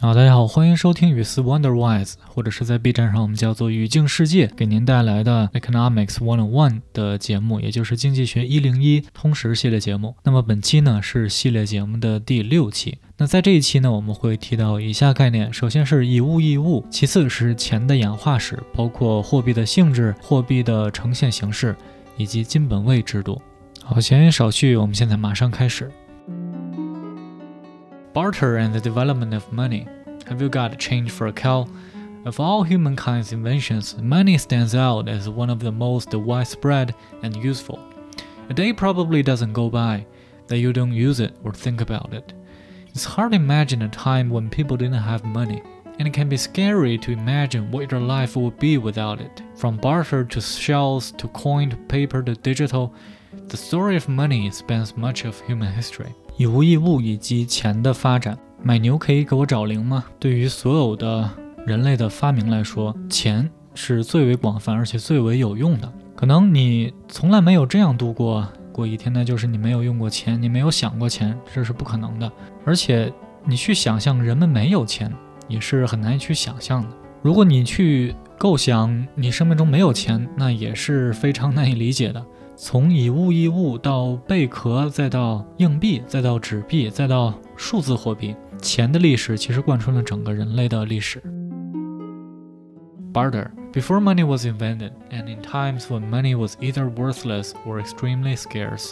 好，大家好，欢迎收听语思 Wonderwise，或者是在 B 站上我们叫做语境世界，给您带来的 Economics One on One 的节目，也就是经济学一零一通识系列节目。那么本期呢是系列节目的第六期。那在这一期呢，我们会提到以下概念：首先是以物易物，其次是钱的演化史，包括货币的性质、货币的呈现形式以及金本位制度。好，闲言少叙，我们现在马上开始。Barter and the development of money. Have you got a change for a cow? Of all humankind's inventions, money stands out as one of the most widespread and useful. A day probably doesn't go by that you don't use it or think about it. It's hard to imagine a time when people didn't have money, and it can be scary to imagine what your life would be without it. From barter to shells to coin to paper to digital, the story of money spans much of human history. 以物易物以及钱的发展，买牛可以给我找零吗？对于所有的人类的发明来说，钱是最为广泛而且最为有用的。可能你从来没有这样度过过一天，那就是你没有用过钱，你没有想过钱，这是不可能的。而且你去想象人们没有钱，也是很难去想象的。如果你去构想你生命中没有钱，那也是非常难以理解的。从以物易物到贝壳，再到硬币，再到纸币，再到数字货币，钱的历史其实贯穿了整个人类的历史。Barter. Before money was invented, and in times when money was either worthless or extremely scarce,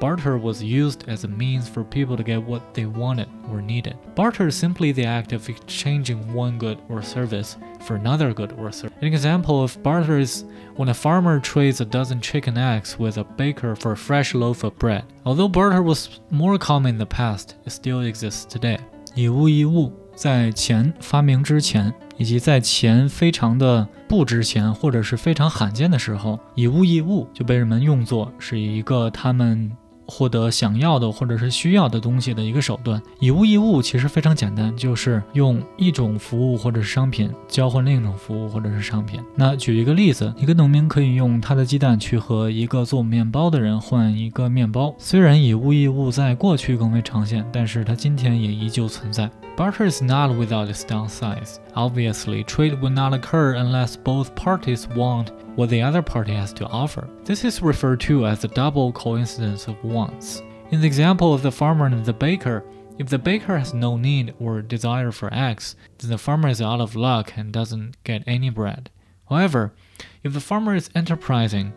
Barter was used as a means for people to get what they wanted or needed. Barter is simply the act of exchanging one good or service for another good or service. An example of barter is when a farmer trades a dozen chicken eggs with a baker for a fresh loaf of bread. Although barter was more common in the past, it still exists today. 以物易物，在钱发明之前，以及在钱非常的不值钱或者是非常罕见的时候，以物易物就被人们用作是一个他们 获得想要的或者是需要的东西的一个手段。以物易物其实非常简单，就是用一种服务或者是商品交换另一种服务或者是商品。那举一个例子，一个农民可以用他的鸡蛋去和一个做面包的人换一个面包。虽然以物易物在过去更为常见，但是它今天也依旧存在。Barter is not without its downsides. Obviously, trade will not occur unless both parties want what the other party has to offer. This is referred to as the double coincidence of wants. In the example of the farmer and the baker, if the baker has no need or desire for eggs, then the farmer is out of luck and doesn't get any bread. However, if the farmer is enterprising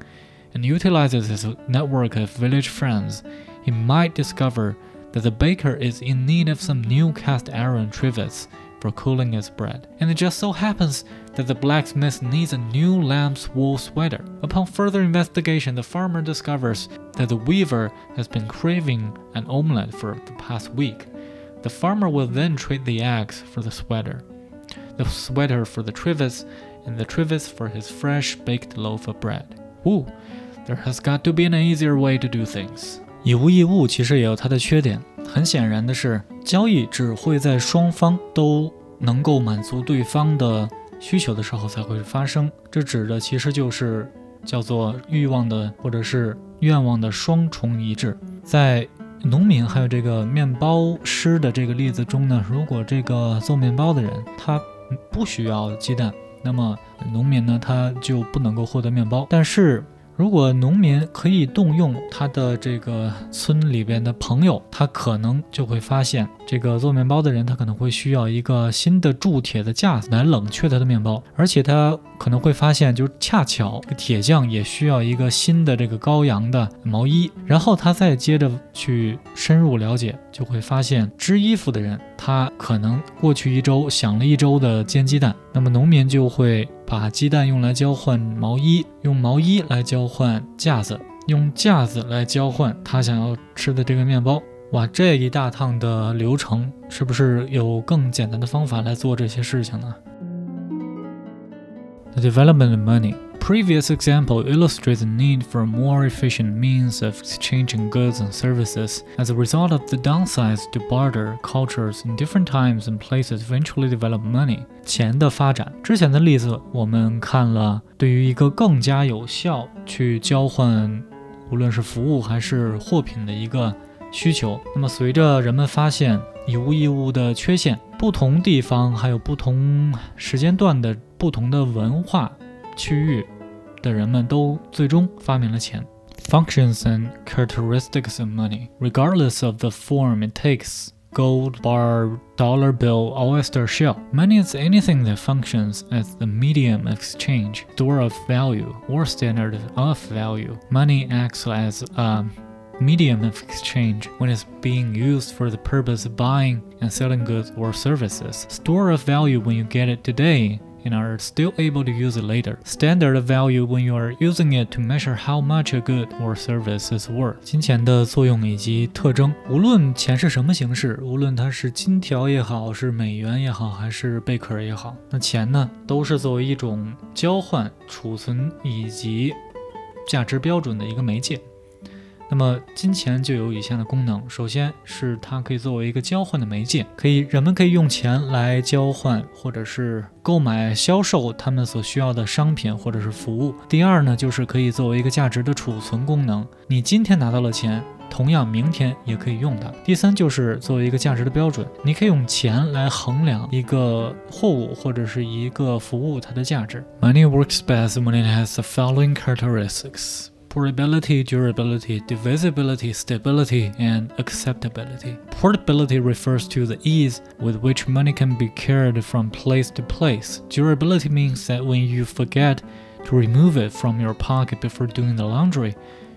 and utilizes his network of village friends, he might discover that the baker is in need of some new cast iron trivets for cooling his bread, and it just so happens that the blacksmith needs a new lamb's wool sweater. Upon further investigation, the farmer discovers that the weaver has been craving an omelette for the past week. The farmer will then trade the eggs for the sweater, the sweater for the trivets, and the trivets for his fresh baked loaf of bread. Woo! There has got to be an easier way to do things. 以物易物其实也有它的缺点。很显然的是，交易只会在双方都能够满足对方的需求的时候才会发生。这指的其实就是叫做欲望的或者是愿望的双重一致。在农民还有这个面包师的这个例子中呢，如果这个做面包的人他不需要鸡蛋，那么农民呢他就不能够获得面包。但是如果农民可以动用他的这个村里边的朋友，他可能就会发现，这个做面包的人他可能会需要一个新的铸铁的架子来冷却他的面包，而且他可能会发现，就是恰巧铁匠也需要一个新的这个羔羊的毛衣，然后他再接着去深入了解，就会发现织衣服的人他可能过去一周想了一周的煎鸡蛋，那么农民就会。把鸡蛋用来交换毛衣，用毛衣来交换架子，用架子来交换他想要吃的这个面包。哇，这一大趟的流程，是不是有更简单的方法来做这些事情呢 ？The development of money. previous example illustrates the need for a more efficient means of exchanging goods and services. As a result of the downsides to barter, cultures in different times and places eventually develop money. 钱的发展，之前的例子我们看了，对于一个更加有效去交换，无论是服务还是货品的一个 需求。那么随着人们发现以物易物的缺陷，不同地方还有不同时间段的不同的文化区域的人们都最终发明了钱。Functions and characteristics of money, regardless of the form it takes. Gold bar, dollar bill, oyster shell. Money is anything that functions as the medium of exchange, store of value, or standard of value. Money acts as a medium of exchange when it's being used for the purpose of buying and selling goods or services. Store of value when you get it today and are still able to use it later. Standard value when you are using it to measure how much a good or service is worth. 金钱的作用以及特征，无论钱是什么形式，无论它是金条也好，是美元也好，还是贝壳也好，那钱呢，都是作为一种交换、储存以及价值标准的一个媒介。 那么金钱就有以下的功能，首先是它可以作为一个交换的媒介，可以人们可以用钱来交换或者是购买、销售他们所需要的商品或者是服务。第二呢，就是可以作为一个价值的储存功能，你今天拿到了钱，同样明天也可以用它。第三就是作为一个价值的标准，你可以用钱来衡量一个货物或者是一个服务它的价值。Money works best when it has the following characteristics. Portability, durability, divisibility, stability, and acceptability. Portability refers to the ease with which money can be carried from place to place. Durability means that when you forget to remove it from your pocket before doing the laundry,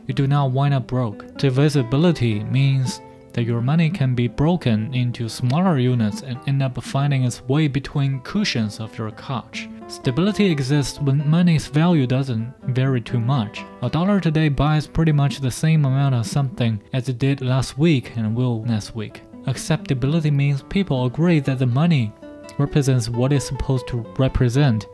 you do not wind up broke. Divisibility means that your money can be broken into smaller units and end up finding its way between cushions of your couch. Stability exists when money's value doesn't vary too much. A dollar today buys pretty much the same amount of something as it did last week and will next week. Acceptability means people agree that the money represents what it's supposed to represent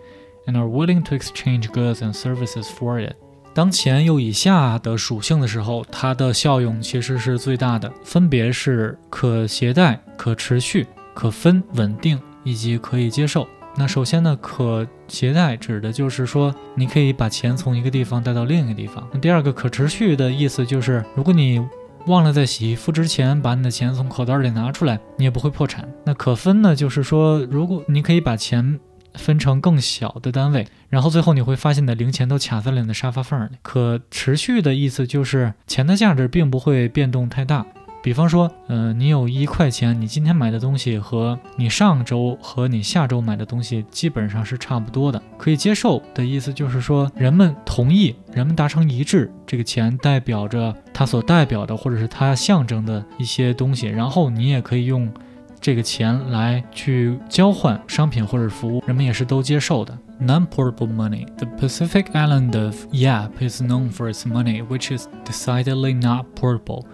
and are willing to exchange goods and services for it. 当钱有以下的属性的时候，它的效用其实是最大的，分别是可携带、可持续、可分、稳定以及可以接受。那首先呢，可携带指的就是说，你可以把钱从一个地方带到另一个地方。那第二个可持续的意思就是，如果你忘了在洗衣服之前把你的钱从口袋里拿出来，你也不会破产。那可分呢，就是说，如果你可以把钱。分成更小的单位，然后最后你会发现你的零钱都卡在了你的沙发缝里。可持续的意思就是钱的价值并不会变动太大。比方说，呃，你有一块钱，你今天买的东西和你上周和你下周买的东西基本上是差不多的。可以接受的意思就是说，人们同意，人们达成一致，这个钱代表着它所代表的或者是它象征的一些东西，然后你也可以用。这个钱来去交换商品或者服务，人们也是都接受的。Non-portable money. The Pacific island of Yap is known for its money, which is decidedly not portable.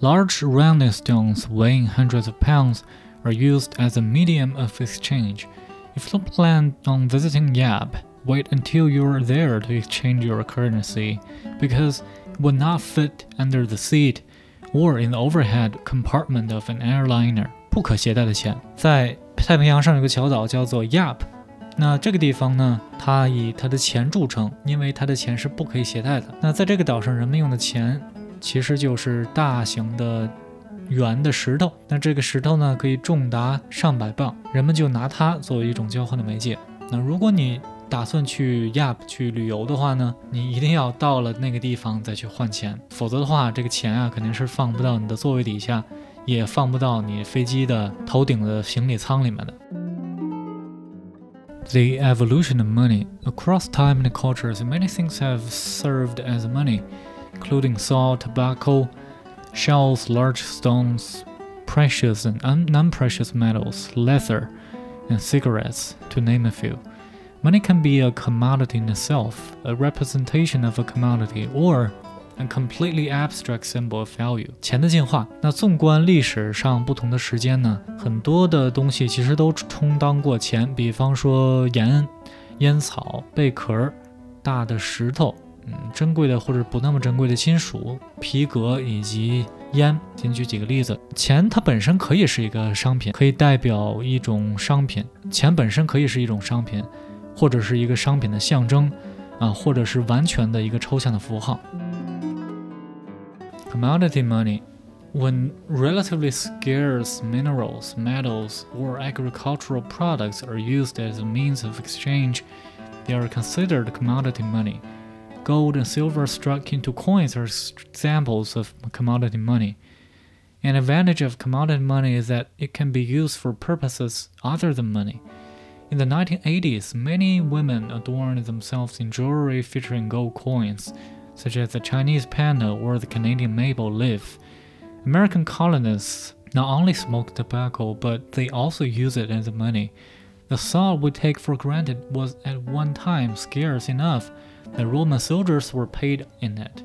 Large rounding stones weighing hundreds of pounds are used as a medium of exchange. If you plan on visiting Yap, wait until you're there to exchange your currency, because it will not fit under the seat or in the overhead compartment of an airliner. 不可携带的钱，在太平洋上有个小岛叫做 Yap，那这个地方呢，它以它的钱著称，因为它的钱是不可以携带的。那在这个岛上，人们用的钱其实就是大型的圆的石头，那这个石头呢可以重达上百磅，人们就拿它作为一种交换的媒介。那如果你打算去 Yap 去旅游的话呢，你一定要到了那个地方再去换钱，否则的话，这个钱啊肯定是放不到你的座位底下。也放不到你飞机的头顶的行李舱里面的。The evolution of money across time and cultures, many things have served as money, including salt, tobacco, shells, large stones, precious and non-precious metals, leather, and cigarettes, to name a few. Money can be a commodity in itself, a representation of a commodity, or a completely abstract symbol of value。钱的进化，那纵观历史上不同的时间呢，很多的东西其实都充当过钱。比方说盐、烟草、贝壳、大的石头，嗯，珍贵的或者不那么珍贵的金属、皮革以及烟。先举几个例子，钱它本身可以是一个商品，可以代表一种商品。钱本身可以是一种商品，或者是一个商品的象征，啊，或者是完全的一个抽象的符号。Commodity money when relatively scarce minerals, metals, or agricultural products are used as a means of exchange, they are considered commodity money. Gold and silver struck into coins are examples of commodity money. An advantage of commodity money is that it can be used for purposes other than money. In the 1980s, many women adorned themselves in jewelry featuring gold coins, such as the Chinese panda or the Canadian maple leaf. American colonists not only smoked tobacco, but they also used it as money. The salt we take for granted was at one time scarce enough that Roman soldiers were paid in it.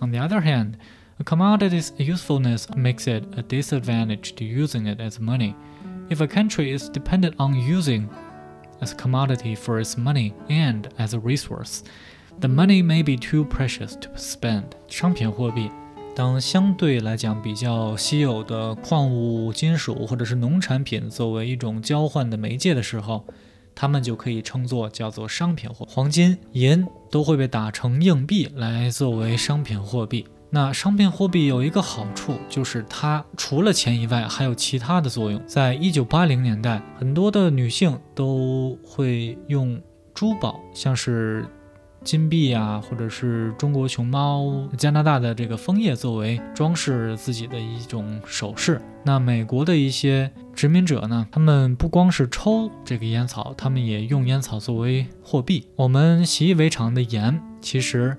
On the other hand, a commodity's usefulness makes it a disadvantage to using it as money. If a country is dependent on using as a commodity for its money and as a resource. The money may be too precious to spend. 商品货币，当相对来讲比较稀有的矿物、金属或者是农产品作为一种交换的媒介的时候，它们就可以称作叫做商品货。黄金、银都会被打成硬币来作为商品货币。那商品货币有一个好处，就是它除了钱以外，还有其他的作用。在一九八零年代，很多的女性都会用珠宝，像是金币啊，或者是中国熊猫、加拿大的这个枫叶作为装饰自己的一种首饰。那美国的一些殖民者呢，他们不光是抽这个烟草，他们也用烟草作为货币。我们习以为常的盐，其实。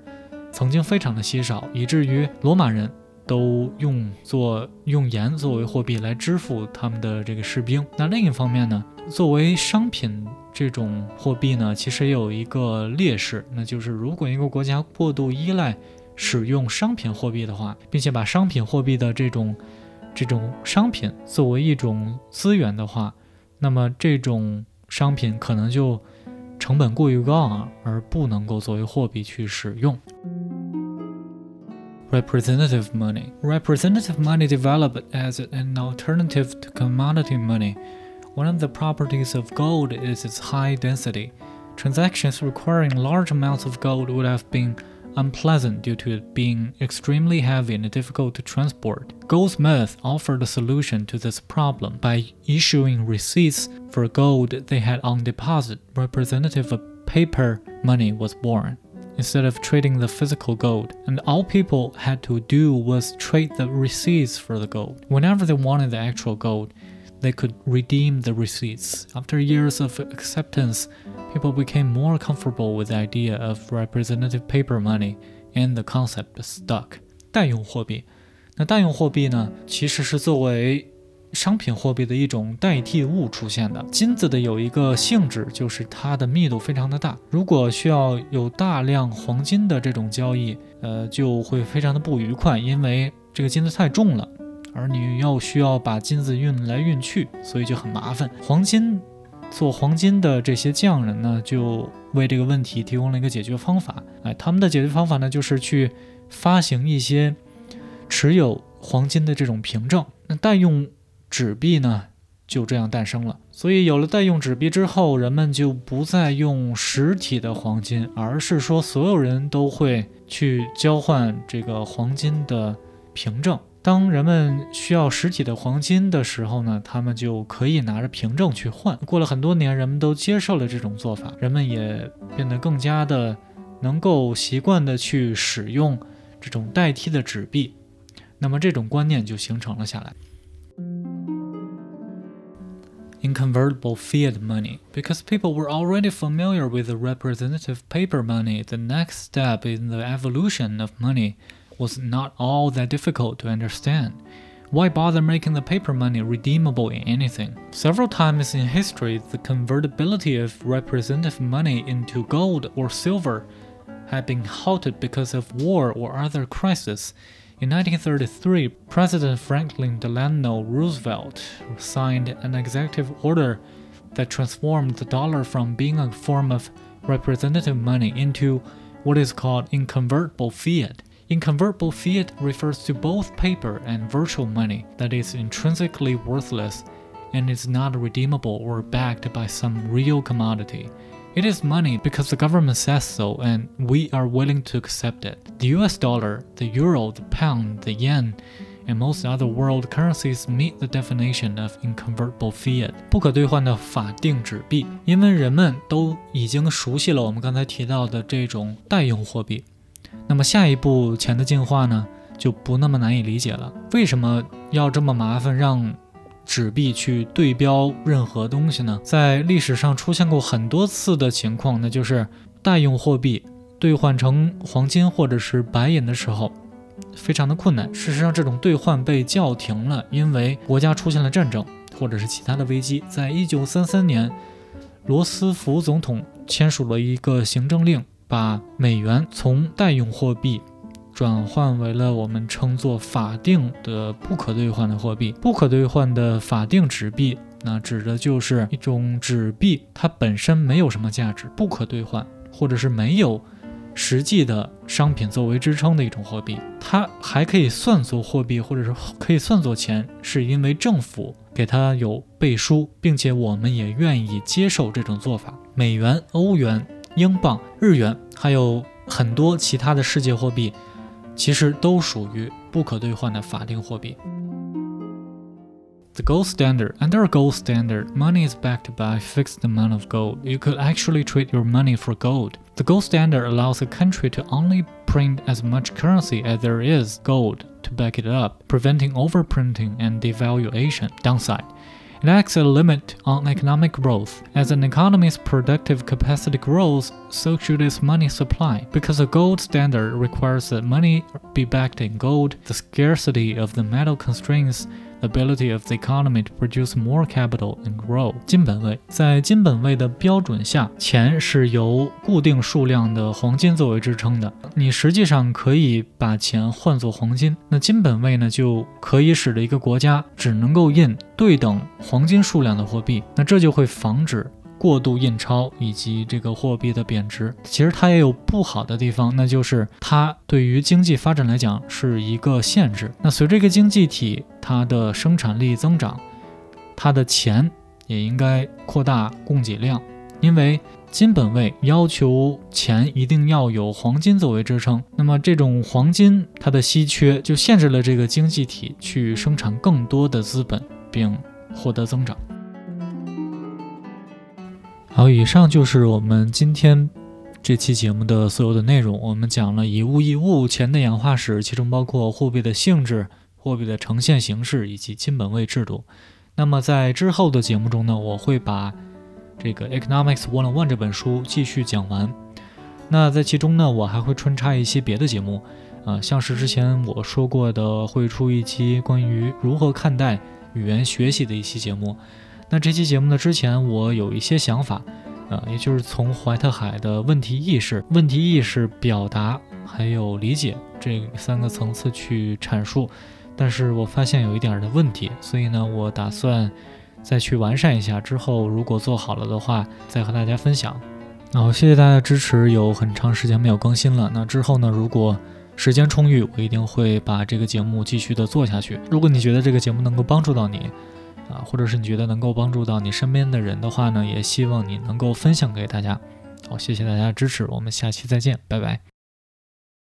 曾经非常的稀少，以至于罗马人都用作用盐作为货币来支付他们的这个士兵。那另一方面呢，作为商品这种货币呢，其实也有一个劣势，那就是如果一个国家过度依赖使用商品货币的话，并且把商品货币的这种这种商品作为一种资源的话，那么这种商品可能就成本过于高昂，而不能够作为货币去使用。Representative money. Representative money developed as an alternative to commodity money. One of the properties of gold is its high density. Transactions requiring large amounts of gold would have been unpleasant due to it being extremely heavy and difficult to transport. Goldsmiths offered a solution to this problem by issuing receipts for gold they had on deposit. Representative of paper money was born instead of trading the physical gold, and all people had to do was trade the receipts for the gold. Whenever they wanted the actual gold, they could redeem the receipts. After years of acceptance, people became more comfortable with the idea of representative paper money, and the concept stuck. 代用货币，那代用货币呢，其实是作为商品货币的一种代替物出现的。金子的有一个性质，就是它的密度非常的大。如果需要有大量黄金的这种交易，呃，就会非常的不愉快，因为这个金子太重了，而你又需要把金子运来运去，所以就很麻烦。黄金做黄金的这些匠人呢，就为这个问题提供了一个解决方法。哎，他们的解决方法呢，就是去发行一些持有黄金的这种凭证。那代用。纸币呢就这样诞生了。所以有了代用纸币之后，人们就不再用实体的黄金，而是说所有人都会去交换这个黄金的凭证。当人们需要实体的黄金的时候呢，他们就可以拿着凭证去换。过了很多年，人们都接受了这种做法，人们也变得更加的能够习惯的去使用这种代替的纸币。那么这种观念就形成了下来。in convertible fiat money. Because people were already familiar with the representative paper money, the next step in the evolution of money was not all that difficult to understand. Why bother making the paper money redeemable in anything? Several times in history, the convertibility of representative money into gold or silver had been halted because of war or other crises. In 1933, President Franklin Delano Roosevelt signed an executive order that transformed the dollar from being a form of representative money into what is called inconvertible fiat. Inconvertible fiat refers to both paper and virtual money that is intrinsically worthless and is not redeemable or backed by some real commodity. It is money because the government says so and we are willing to accept it. The US dollar, the euro, the pound, the yen, and most other world currencies meet the definition of inconvertible fiat，不可兑换的法定纸币。因为人们都已经熟悉了我们刚才提到的这种代用货币， 那么下一步钱的进化呢，就不那么难以理解了。为什么要这么麻烦，让纸币去对标任何东西呢？在历史上出现过很多次的情况，那就是代用货币兑换成黄金或者是白银的时候。非常的困难。事实上，这种兑换被叫停了，因为国家出现了战争或者是其他的危机。在一九三三年，罗斯福总统签署了一个行政令，把美元从代用货币转换为了我们称作法定的不可兑换的货币。不可兑换的法定纸币，那指的就是一种纸币，它本身没有什么价值，不可兑换，或者是没有。实际的商品作为支撑的一种货币，它还可以算作货币，或者是可以算作钱，是因为政府给它有背书，并且我们也愿意接受这种做法。美元、欧元、英镑、日元，还有很多其他的世界货币，其实都属于不可兑换的法定货币。The gold standard. Under a gold standard, money is backed by a fixed amount of gold. You could actually trade your money for gold. The gold standard allows a country to only print as much currency as there is gold to back it up, preventing overprinting and devaluation. Downside. It acts a limit on economic growth. As an economy's productive capacity grows, so should its money supply. Because a gold standard requires that money be backed in gold, the scarcity of the metal constrains ability of the economy to produce more capital and grow。金本位在金本位的标准下，钱是由固定数量的黄金作为支撑的。你实际上可以把钱换作黄金，那金本位呢就可以使得一个国家只能够印对等黄金数量的货币，那这就会防止。过度印钞以及这个货币的贬值，其实它也有不好的地方，那就是它对于经济发展来讲是一个限制。那随着一个经济体它的生产力增长，它的钱也应该扩大供给量，因为金本位要求钱一定要有黄金作为支撑，那么这种黄金它的稀缺就限制了这个经济体去生产更多的资本并获得增长。好，以上就是我们今天这期节目的所有的内容。我们讲了以物易物、钱的演化史，其中包括货币的性质、货币的呈现形式以及金本位制度。那么在之后的节目中呢，我会把这个《Economics One on One》这本书继续讲完。那在其中呢，我还会穿插一些别的节目，啊，像是之前我说过的，会出一期关于如何看待语言学习的一期节目。那这期节目呢，之前我有一些想法，呃，也就是从怀特海的问题意识、问题意识表达还有理解这三个层次去阐述，但是我发现有一点的问题，所以呢，我打算再去完善一下，之后如果做好了的话，再和大家分享。然后谢谢大家的支持，有很长时间没有更新了。那之后呢，如果时间充裕，我一定会把这个节目继续的做下去。如果你觉得这个节目能够帮助到你，啊，或者是你觉得能够帮助到你身边的人的话呢，也希望你能够分享给大家。好，谢谢大家的支持，我们下期再见，拜拜。